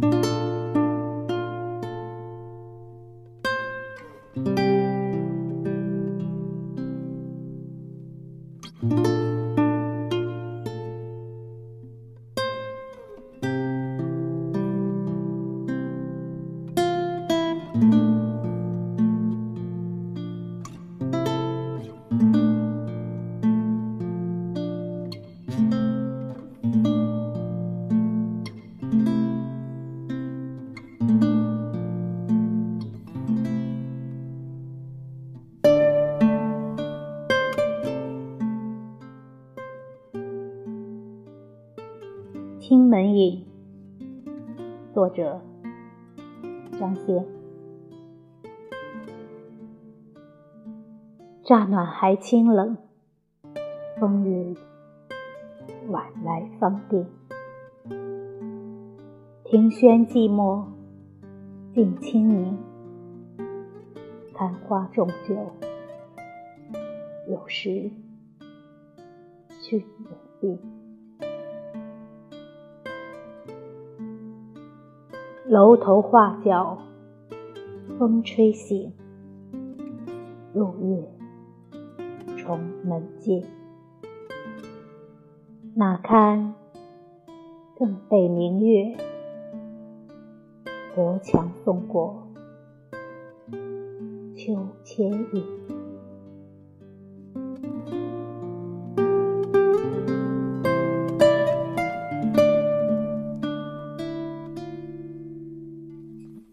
thank you 青门影，作者张先。乍暖还清冷，风雨晚来方定。庭轩寂寞，静清明。看花重酒，有时去远病。楼头画角，风吹醒。入夜重门阶，哪堪更被明月隔墙送过秋千影。